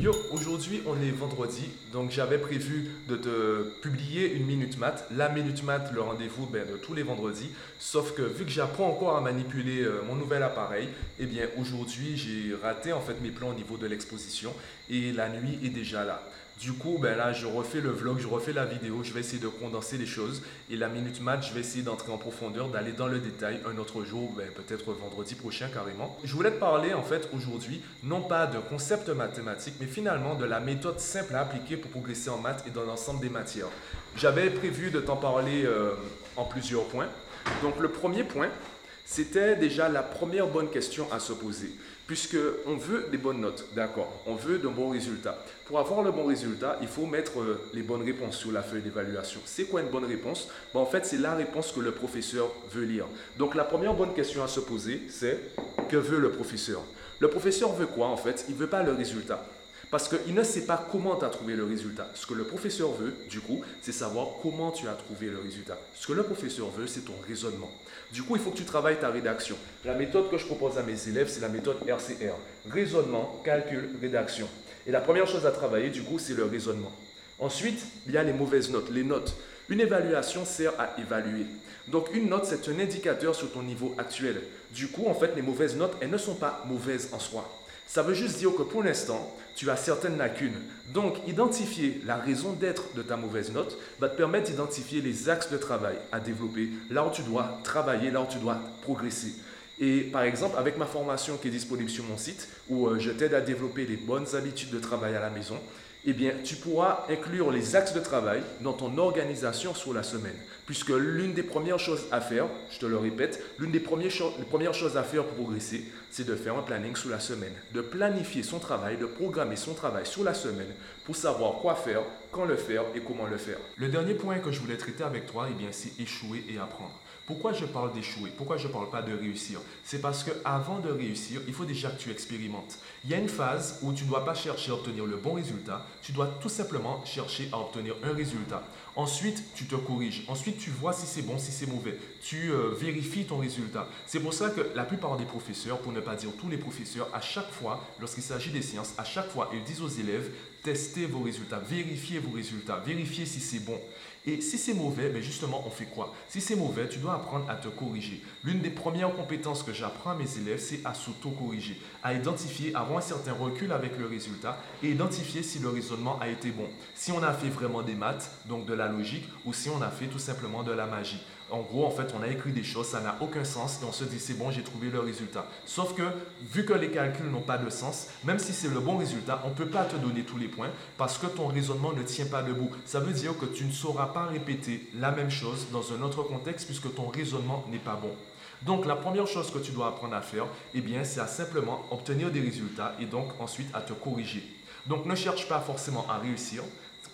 Yo, aujourd'hui on est vendredi, donc j'avais prévu de te publier une Minute Math. La Minute Math, le rendez-vous ben, de tous les vendredis. Sauf que vu que j'apprends encore à manipuler euh, mon nouvel appareil, eh bien aujourd'hui j'ai raté en fait mes plans au niveau de l'exposition et la nuit est déjà là. Du coup, ben là, je refais le vlog, je refais la vidéo, je vais essayer de condenser les choses. Et la minute match, je vais essayer d'entrer en profondeur, d'aller dans le détail un autre jour, ben, peut-être vendredi prochain carrément. Je voulais te parler en fait aujourd'hui, non pas d'un concept mathématique, mais finalement de la méthode simple à appliquer pour progresser en maths et dans l'ensemble des matières. J'avais prévu de t'en parler euh, en plusieurs points. Donc le premier point, c'était déjà la première bonne question à se poser puisque on veut des bonnes notes, d'accord, on veut de bons résultats. Pour avoir le bon résultat, il faut mettre euh, les bonnes réponses sur la feuille d'évaluation. C'est quoi une bonne réponse? Ben, En fait, c'est la réponse que le professeur veut lire. Donc la première bonne question à se poser, c'est que veut le professeur? Le professeur veut quoi en fait? Il ne veut pas le résultat. Parce qu'il ne sait pas comment tu as trouvé le résultat. Ce que le professeur veut, du coup, c'est savoir comment tu as trouvé le résultat. Ce que le professeur veut, c'est ton raisonnement. Du coup, il faut que tu travailles ta rédaction. La méthode que je propose à mes élèves, c'est la méthode RCR. Raisonnement, calcul, rédaction. Et la première chose à travailler, du coup, c'est le raisonnement. Ensuite, il y a les mauvaises notes, les notes. Une évaluation sert à évaluer. Donc une note, c'est un indicateur sur ton niveau actuel. Du coup, en fait, les mauvaises notes, elles ne sont pas mauvaises en soi. Ça veut juste dire que pour l'instant, tu as certaines lacunes. Donc, identifier la raison d'être de ta mauvaise note va te permettre d'identifier les axes de travail à développer, là où tu dois travailler, là où tu dois progresser. Et par exemple, avec ma formation qui est disponible sur mon site, où euh, je t'aide à développer les bonnes habitudes de travail à la maison, eh bien, tu pourras inclure les axes de travail dans ton organisation sur la semaine. Puisque l'une des premières choses à faire, je te le répète, l'une des premières, choses à faire pour progresser, c'est de faire un planning sur la semaine. De planifier son travail, de programmer son travail sur la semaine pour savoir quoi faire, quand le faire et comment le faire. Le dernier point que je voulais traiter avec toi, eh c'est échouer et apprendre. Pourquoi je parle d'échouer? Pourquoi je ne parle pas de réussir? C'est parce qu'avant de réussir, il faut déjà que tu expérimentes. Il y a une phase où tu ne dois pas chercher à obtenir le bon résultat, tu dois tout simplement chercher à obtenir un résultat. Ensuite, tu te corriges. Ensuite, tu vois si c'est bon, si c'est mauvais. Tu euh, vérifies ton résultat. C'est pour ça que la plupart des professeurs, pour ne pas dire tous les professeurs, à chaque fois, lorsqu'il s'agit des sciences, à chaque fois, ils disent aux élèves, testez vos résultats, vérifiez vos résultats, vérifiez si c'est bon. Et si c'est mauvais, ben justement, on fait quoi? Si c'est mauvais, tu dois apprendre à te corriger. L'une des premières compétences que j'apprends à mes élèves, c'est à s'auto-corriger, à identifier, avoir un certain recul avec le résultat et identifier si le raisonnement a été bon. Si on a fait vraiment des maths, donc de la logique, ou si on a fait tout simplement de la magie. En gros, en fait, on a écrit des choses, ça n'a aucun sens et on se dit c'est bon, j'ai trouvé le résultat. Sauf que, vu que les calculs n'ont pas de sens, même si c'est le bon résultat, on ne peut pas te donner tous les points parce que ton raisonnement ne tient pas debout. Ça veut dire que tu ne sauras pas répéter la même chose dans un autre contexte puisque ton raisonnement n'est pas bon. Donc la première chose que tu dois apprendre à faire, eh c'est à simplement obtenir des résultats et donc ensuite à te corriger. Donc ne cherche pas forcément à réussir,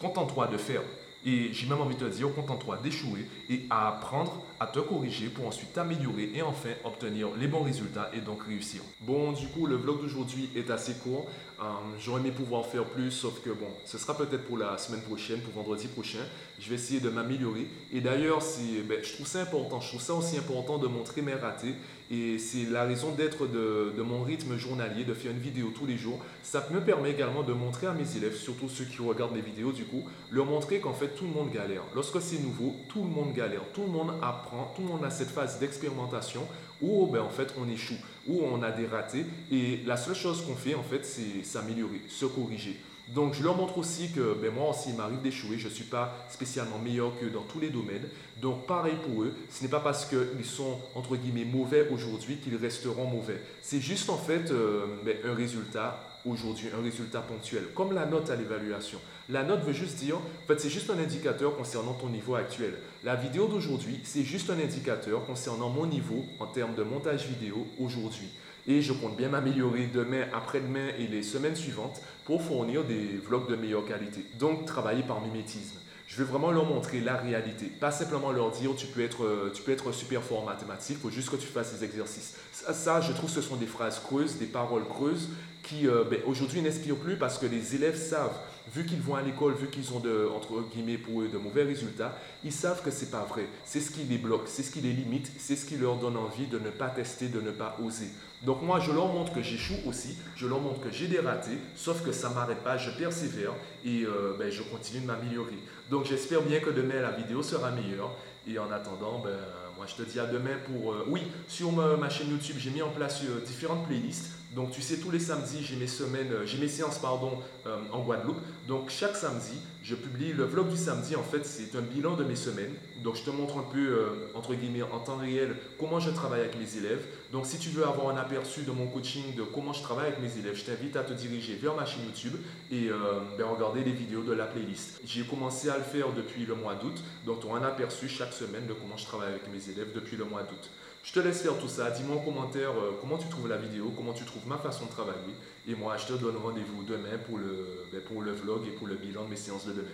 contente-toi de faire. Et j'ai même envie de te dire, contente-toi d'échouer et à apprendre à te corriger pour ensuite t'améliorer et enfin obtenir les bons résultats et donc réussir. Bon, du coup, le vlog d'aujourd'hui est assez court. Euh, j'aurais aimé pouvoir faire plus, sauf que bon, ce sera peut-être pour la semaine prochaine, pour vendredi prochain. Je vais essayer de m'améliorer. Et d'ailleurs, ben, je trouve ça important. Je trouve ça aussi important de montrer mes ratés. Et c'est la raison d'être de, de, mon rythme journalier, de faire une vidéo tous les jours. Ça me permet également de montrer à mes élèves, surtout ceux qui regardent mes vidéos du coup, leur montrer qu'en fait tout le monde galère. Lorsque c'est nouveau, tout le monde galère. Tout le monde apprend, tout le monde a cette phase d'expérimentation où ben, en fait on échoue, où on a des ratés. Et la seule chose qu'on fait en fait, c'est s'améliorer, se corriger. Donc je leur montre aussi que ben, moi aussi il m'arrive d'échouer, je ne suis pas spécialement meilleur que dans tous les domaines. Donc pareil pour eux, ce n'est pas parce qu'ils sont entre guillemets mauvais aujourd'hui qu'ils resteront mauvais. C'est juste en fait euh, ben, un résultat aujourd'hui, un résultat ponctuel, comme la note à l'évaluation. La note veut juste dire, en fait c'est juste un indicateur concernant ton niveau actuel. La vidéo d'aujourd'hui, c'est juste un indicateur concernant mon niveau en termes de montage vidéo aujourd'hui et je compte bien m'améliorer demain, après-demain et les semaines suivantes pour fournir des vlogs de meilleure qualité. Donc, travailler par mimétisme. Je veux vraiment leur montrer la réalité, pas simplement leur dire tu peux être, tu peux être super fort en mathématiques, il faut juste que tu fasses ces exercices. Ça, je trouve ce sont des phrases creuses, des paroles creuses qui euh, ben, aujourd'hui n'inspire plus parce que les élèves savent, vu qu'ils vont à l'école, vu qu'ils ont de, entre guillemets pour eux de mauvais résultats, ils savent que c'est pas vrai. C'est ce qui les bloque, c'est ce qui les limite, c'est ce qui leur donne envie de ne pas tester, de ne pas oser. Donc moi, je leur montre que j'échoue aussi, je leur montre que j'ai des ratés, sauf que ça ne m'arrête pas, je persévère et euh, ben, je continue de m'améliorer. Donc j'espère bien que demain, la vidéo sera meilleure. Et en attendant, ben, moi je te dis à demain pour... Euh, oui, sur ma, chaîne YouTube, j'ai mis en place euh, différentes playlists. Donc tu sais, tous les samedis, j'ai mes semaines, euh, j'ai mes séances en Guadeloupe. Donc chaque samedi, je publie le vlog du samedi. En fait, c'est un bilan de mes semaines. Donc je te montre un peu, entre guillemets, en temps réel, comment je travaille avec mes élèves. Donc si tu veux avoir un aperçu de mon coaching, de comment je travaille avec mes élèves, je t'invite à te diriger vers ma chaîne YouTube et ben, regarder les vidéos de la playlist. J'ai commencé à le faire depuis le mois d'août. Donc tu as un aperçu chaque semaine de comment je travaille avec mes élèves depuis le mois d'août. Je te laisse faire tout ça. Dis-moi en commentaire euh, comment tu trouves la vidéo, comment tu trouves ma façon de travailler. Et moi, je te donne rendez-vous demain pour le, ben, pour le vlog et pour le bilan de mes séances de demain.